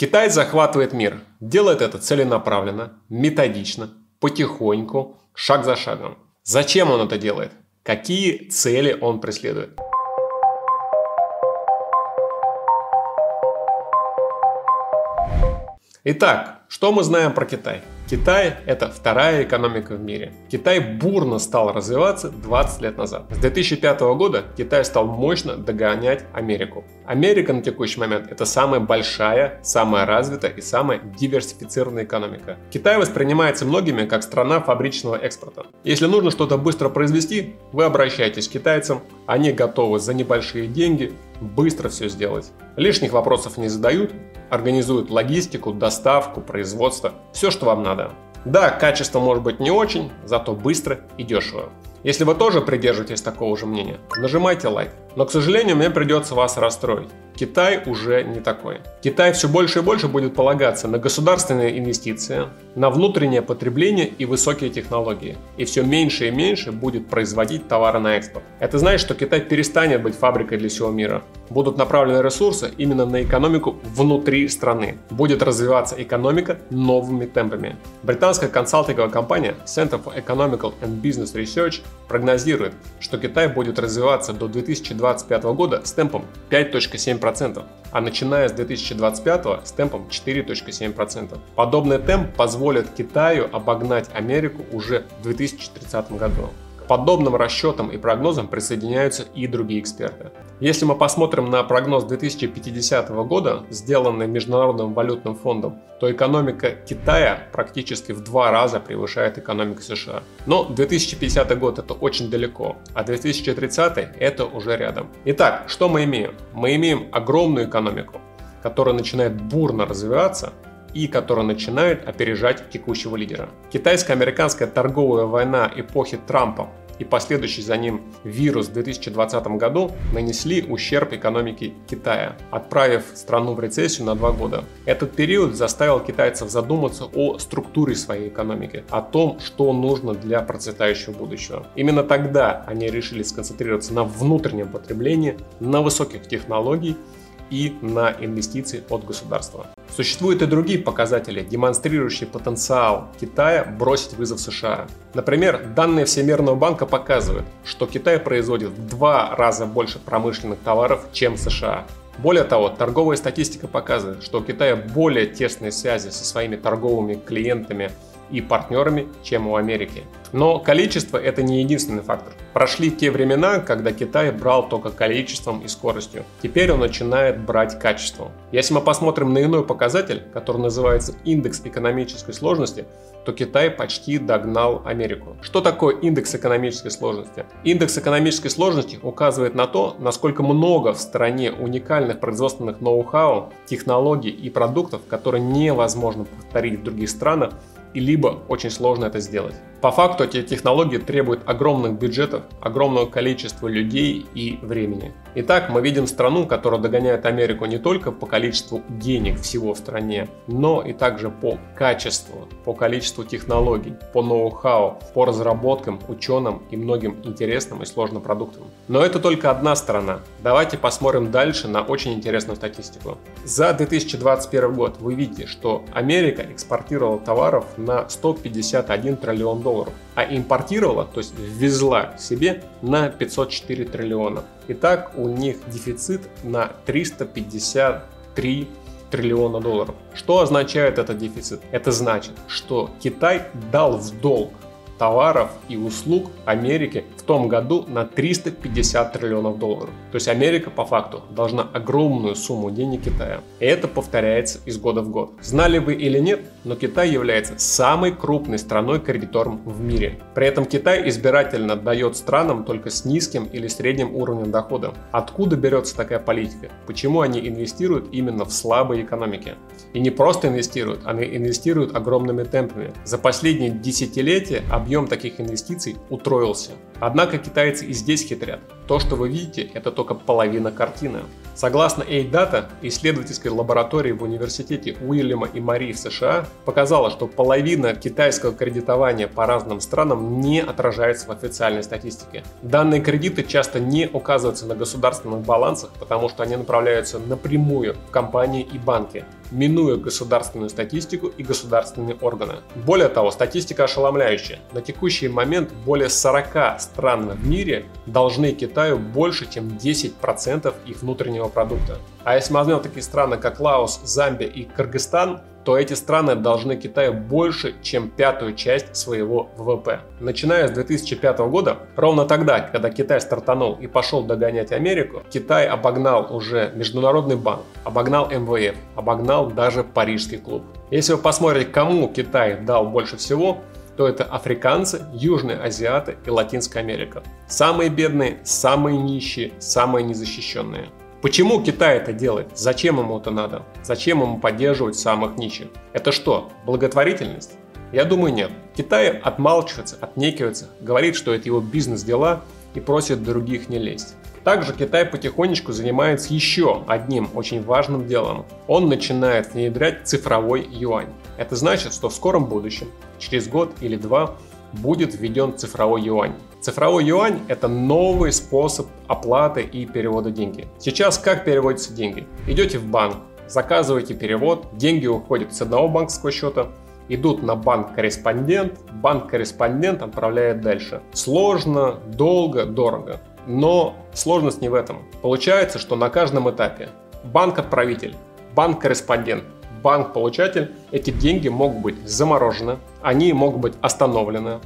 Китай захватывает мир. Делает это целенаправленно, методично, потихоньку, шаг за шагом. Зачем он это делает? Какие цели он преследует? Итак, что мы знаем про Китай? Китай – это вторая экономика в мире. Китай бурно стал развиваться 20 лет назад. С 2005 года Китай стал мощно догонять Америку. Америка на текущий момент – это самая большая, самая развитая и самая диверсифицированная экономика. Китай воспринимается многими как страна фабричного экспорта. Если нужно что-то быстро произвести, вы обращаетесь к китайцам, они готовы за небольшие деньги быстро все сделать. Лишних вопросов не задают, организуют логистику, доставку, производство, все, что вам надо. Да, качество может быть не очень, зато быстро и дешево. Если вы тоже придерживаетесь такого же мнения, нажимайте лайк. Но, к сожалению, мне придется вас расстроить. Китай уже не такой. Китай все больше и больше будет полагаться на государственные инвестиции, на внутреннее потребление и высокие технологии. И все меньше и меньше будет производить товары на экспорт. Это значит, что Китай перестанет быть фабрикой для всего мира. Будут направлены ресурсы именно на экономику внутри страны. Будет развиваться экономика новыми темпами. Британская консалтинговая компания Center for Economical and Business Research прогнозирует, что Китай будет развиваться до 2025 года с темпом 5.7% 4%, а начиная с 2025 с темпом 4.7%. Подобный темп позволит Китаю обогнать Америку уже в 2030 году подобным расчетам и прогнозам присоединяются и другие эксперты. Если мы посмотрим на прогноз 2050 года, сделанный Международным валютным фондом, то экономика Китая практически в два раза превышает экономику США. Но 2050 год это очень далеко, а 2030 это уже рядом. Итак, что мы имеем? Мы имеем огромную экономику, которая начинает бурно развиваться, и который начинает опережать текущего лидера. Китайско-американская торговая война эпохи Трампа и последующий за ним вирус в 2020 году нанесли ущерб экономике Китая, отправив страну в рецессию на два года. Этот период заставил китайцев задуматься о структуре своей экономики, о том, что нужно для процветающего будущего. Именно тогда они решили сконцентрироваться на внутреннем потреблении, на высоких технологиях и на инвестиции от государства. Существуют и другие показатели, демонстрирующие потенциал Китая бросить вызов США. Например, данные Всемирного банка показывают, что Китай производит в два раза больше промышленных товаров, чем США. Более того, торговая статистика показывает, что у Китая более тесные связи со своими торговыми клиентами и партнерами, чем у Америки. Но количество это не единственный фактор. Прошли те времена, когда Китай брал только количеством и скоростью. Теперь он начинает брать качеством. Если мы посмотрим на иной показатель, который называется индекс экономической сложности, то Китай почти догнал Америку. Что такое индекс экономической сложности? Индекс экономической сложности указывает на то, насколько много в стране уникальных производственных ноу-хау, технологий и продуктов, которые невозможно повторить в других странах и либо очень сложно это сделать. По факту эти технологии требуют огромных бюджетов, огромного количества людей и времени. Итак, мы видим страну, которая догоняет Америку не только по количеству денег всего в стране, но и также по качеству, по количеству технологий, по ноу-хау, по разработкам, ученым и многим интересным и сложным продуктам. Но это только одна сторона. Давайте посмотрим дальше на очень интересную статистику. За 2021 год вы видите, что Америка экспортировала товаров на 151 триллион долларов, а импортировала, то есть ввезла себе на 504 триллиона. Итак, у них дефицит на 353 триллиона долларов. Что означает этот дефицит? Это значит, что Китай дал в долг товаров и услуг Америки в том году на 350 триллионов долларов. То есть Америка по факту должна огромную сумму денег Китая. И это повторяется из года в год. Знали вы или нет, но Китай является самой крупной страной-кредитором в мире. При этом Китай избирательно дает странам только с низким или средним уровнем дохода. Откуда берется такая политика? Почему они инвестируют именно в слабые экономики? И не просто инвестируют, они инвестируют огромными темпами. За последние десятилетия объем таких инвестиций утроился. Однако китайцы и здесь хитрят. То, что вы видите, это только половина картины. Согласно A-Data, исследовательской лаборатории в университете Уильяма и Мари в США показала, что половина китайского кредитования по разным странам не отражается в официальной статистике. Данные кредиты часто не указываются на государственных балансах, потому что они направляются напрямую в компании и банки. Минуя государственную статистику и государственные органы. Более того, статистика ошеломляющая. На текущий момент более 40 стран в мире должны Китаю больше, чем 10% их внутреннего продукта. А если мы возьмем такие страны, как Лаос, Замбия и Кыргызстан, то эти страны должны Китаю больше, чем пятую часть своего ВВП. Начиная с 2005 года, ровно тогда, когда Китай стартанул и пошел догонять Америку, Китай обогнал уже Международный банк, обогнал МВФ, обогнал даже Парижский клуб. Если вы посмотрите, кому Китай дал больше всего, то это африканцы, южные азиаты и Латинская Америка. Самые бедные, самые нищие, самые незащищенные. Почему Китай это делает? Зачем ему это надо? Зачем ему поддерживать самых нищих? Это что, благотворительность? Я думаю, нет. Китай отмалчивается, отнекивается, говорит, что это его бизнес-дела и просит других не лезть. Также Китай потихонечку занимается еще одним очень важным делом. Он начинает внедрять цифровой юань. Это значит, что в скором будущем, через год или два, будет введен цифровой юань. Цифровой юань – это новый способ оплаты и перевода деньги. Сейчас как переводятся деньги? Идете в банк, заказываете перевод, деньги уходят с одного банковского счета, идут на банк-корреспондент, банк-корреспондент отправляет дальше. Сложно, долго, дорого. Но сложность не в этом. Получается, что на каждом этапе банк-отправитель, банк-корреспондент, банк-получатель, эти деньги могут быть заморожены, они могут быть остановлены,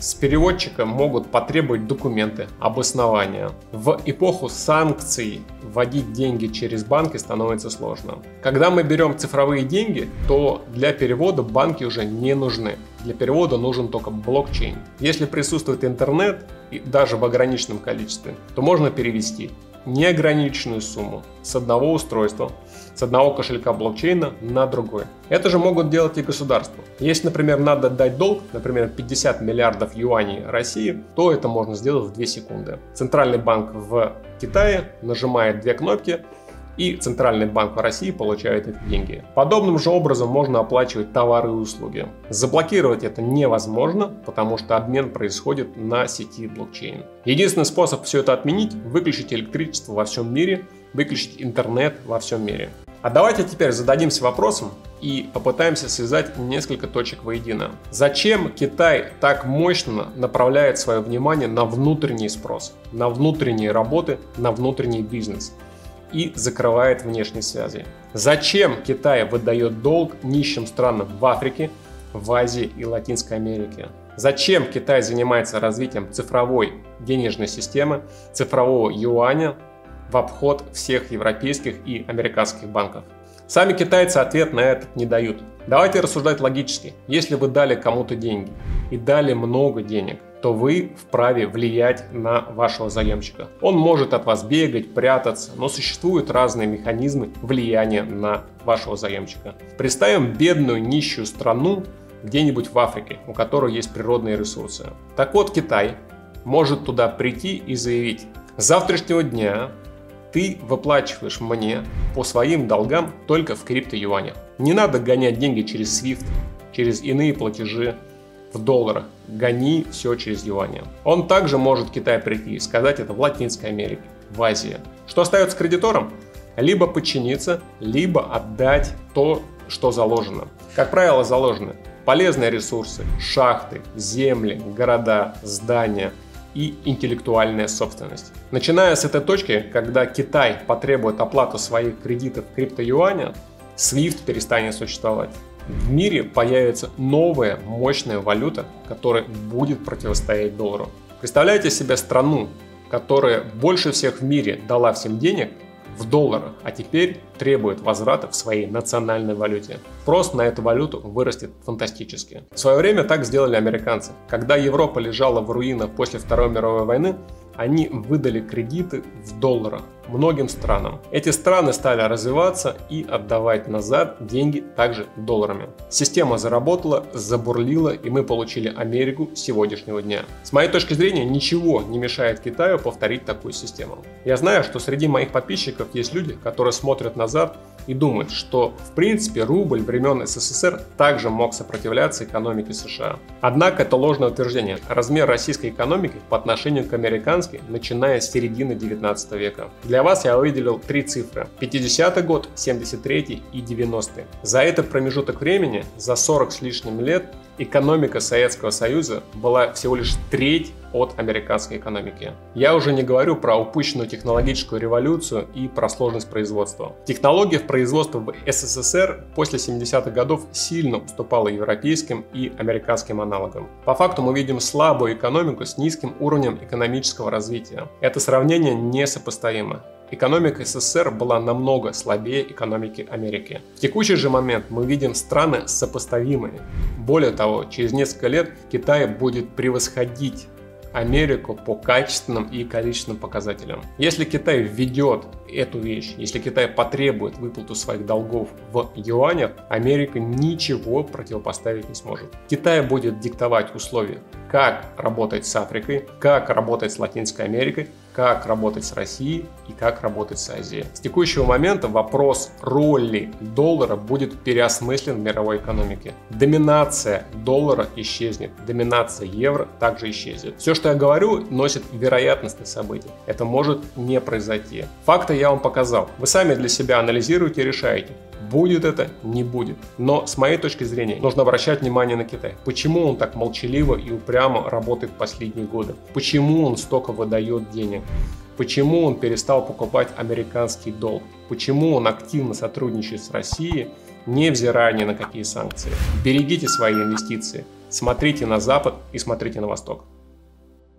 с переводчика могут потребовать документы, обоснования. В эпоху санкций вводить деньги через банки становится сложно. Когда мы берем цифровые деньги, то для перевода банки уже не нужны. Для перевода нужен только блокчейн. Если присутствует интернет, и даже в ограниченном количестве, то можно перевести неограниченную сумму с одного устройства, с одного кошелька блокчейна на другой. Это же могут делать и государства. Если, например, надо дать долг, например, 50 миллиардов юаней России, то это можно сделать в 2 секунды. Центральный банк в Китае нажимает две кнопки, и Центральный банк России получает эти деньги. Подобным же образом можно оплачивать товары и услуги. Заблокировать это невозможно, потому что обмен происходит на сети блокчейн. Единственный способ все это отменить – выключить электричество во всем мире, выключить интернет во всем мире. А давайте теперь зададимся вопросом и попытаемся связать несколько точек воедино. Зачем Китай так мощно направляет свое внимание на внутренний спрос, на внутренние работы, на внутренний бизнес? И закрывает внешние связи. Зачем Китай выдает долг нищим странам в Африке, в Азии и Латинской Америке? Зачем Китай занимается развитием цифровой денежной системы, цифрового юаня в обход всех европейских и американских банков? Сами китайцы ответ на это не дают. Давайте рассуждать логически. Если вы дали кому-то деньги и дали много денег, то вы вправе влиять на вашего заемщика. Он может от вас бегать, прятаться, но существуют разные механизмы влияния на вашего заемщика. Представим бедную нищую страну где-нибудь в Африке, у которой есть природные ресурсы. Так вот, Китай может туда прийти и заявить, с завтрашнего дня ты выплачиваешь мне по своим долгам только в крипто-юанях. Не надо гонять деньги через SWIFT, через иные платежи, в долларах. Гони все через юани. Он также может Китай прийти и сказать это в Латинской Америке, в Азии. Что остается кредиторам? Либо подчиниться, либо отдать то, что заложено. Как правило, заложены полезные ресурсы, шахты, земли, города, здания и интеллектуальная собственность. Начиная с этой точки, когда Китай потребует оплату своих кредитов в криптоюане, SWIFT перестанет существовать в мире появится новая мощная валюта, которая будет противостоять доллару. Представляете себе страну, которая больше всех в мире дала всем денег в долларах, а теперь требует возврата в своей национальной валюте. Спрос на эту валюту вырастет фантастически. В свое время так сделали американцы. Когда Европа лежала в руинах после Второй мировой войны, они выдали кредиты в долларах многим странам. Эти страны стали развиваться и отдавать назад деньги также долларами. Система заработала, забурлила и мы получили Америку сегодняшнего дня. С моей точки зрения ничего не мешает Китаю повторить такую систему. Я знаю, что среди моих подписчиков есть люди, которые смотрят назад и думают, что в принципе рубль времен СССР также мог сопротивляться экономике США. Однако это ложное утверждение. Размер российской экономики по отношению к американской начиная с середины 19 века. Для Для вас я выделил три цифры. 50-й год, 73-й и 90-й. За этот промежуток времени, за 40 с лишним лет, экономика Советского Союза была всего лишь треть от американской экономики. Я уже не говорю про упущенную технологическую революцию и про сложность производства. Технология в производстве в СССР после 70-х годов сильно уступала европейским и американским аналогам. По факту мы видим слабую экономику с низким уровнем экономического развития. Это сравнение несопоставимо. Экономика СССР была намного слабее экономики Америки. В текущий же момент мы видим страны сопоставимые. Более того, через несколько лет Китай будет превосходить Америку по качественным и количественным показателям. Если Китай введет эту вещь, если Китай потребует выплату своих долгов в юанях, Америка ничего противопоставить не сможет. Китай будет диктовать условия, как работать с Африкой, как работать с Латинской Америкой, как работать с Россией и как работать с Азией. С текущего момента вопрос роли доллара будет переосмыслен в мировой экономике. Доминация доллара исчезнет, доминация евро также исчезнет. Все, что я говорю, носит вероятностные события. Это может не произойти. Факты я вам показал. Вы сами для себя анализируете и решаете, Будет это, не будет. Но с моей точки зрения нужно обращать внимание на Китай. Почему он так молчаливо и упрямо работает последние годы? Почему он столько выдает денег? Почему он перестал покупать американский долг? Почему он активно сотрудничает с Россией, невзирая ни на какие санкции? Берегите свои инвестиции. Смотрите на Запад и смотрите на Восток.